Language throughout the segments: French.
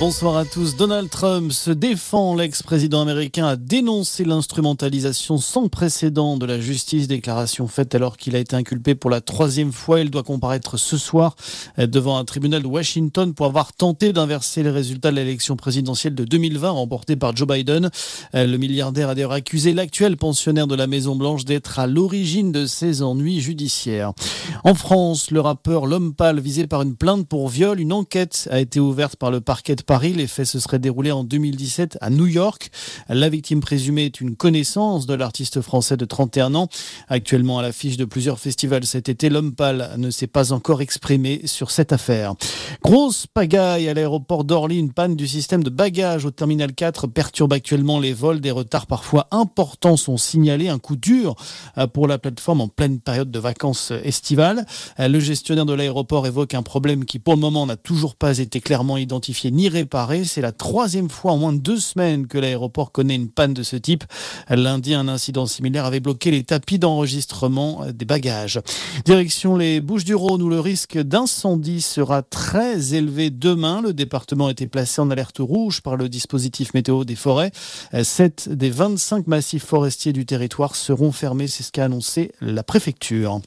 Bonsoir à tous. Donald Trump se défend. L'ex-président américain a dénoncé l'instrumentalisation sans précédent de la justice. Déclaration faite alors qu'il a été inculpé pour la troisième fois. Il doit comparaître ce soir devant un tribunal de Washington pour avoir tenté d'inverser les résultats de l'élection présidentielle de 2020 remportée par Joe Biden. Le milliardaire a d'ailleurs accusé l'actuel pensionnaire de la Maison Blanche d'être à l'origine de ses ennuis judiciaires. En France, le rappeur L'Homme Pâle visé par une plainte pour viol. Une enquête a été ouverte par le parquet de Paris. Les faits se seraient déroulés en 2017 à New York. La victime présumée est une connaissance de l'artiste français de 31 ans. Actuellement à l'affiche de plusieurs festivals cet été, l'homme pâle ne s'est pas encore exprimé sur cette affaire. Grosse pagaille à l'aéroport d'Orly. Une panne du système de bagages au terminal 4 perturbe actuellement les vols. Des retards parfois importants sont signalés. Un coup dur pour la plateforme en pleine période de vacances estivales. Le gestionnaire de l'aéroport évoque un problème qui pour le moment n'a toujours pas été clairement identifié ni C'est la troisième fois en moins de deux semaines que l'aéroport connaît une panne de ce type. Lundi, un incident similaire avait bloqué les tapis d'enregistrement des bagages. Direction les Bouches du Rhône où le risque d'incendie sera très élevé demain. Le département a été placé en alerte rouge par le dispositif météo des forêts. Sept des 25 massifs forestiers du territoire seront fermés. C'est ce qu'a annoncé la préfecture.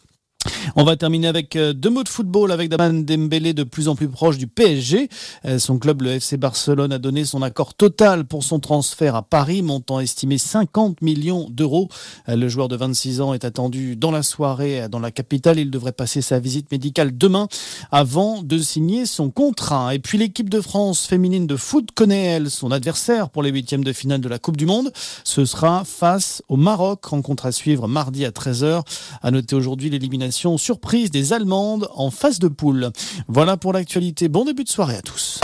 On va terminer avec euh, deux mots de football avec Daman Dembélé de plus en plus proche du PSG. Euh, son club, le FC Barcelone, a donné son accord total pour son transfert à Paris, montant estimé 50 millions d'euros. Euh, le joueur de 26 ans est attendu dans la soirée dans la capitale. Il devrait passer sa visite médicale demain avant de signer son contrat. Et puis l'équipe de France féminine de foot connaît, elle, son adversaire pour les huitièmes de finale de la Coupe du Monde. Ce sera face au Maroc, rencontre à suivre mardi à 13h. À noter aujourd'hui l'élimination surprise des Allemandes en phase de poule. Voilà pour l'actualité. Bon début de soirée à tous.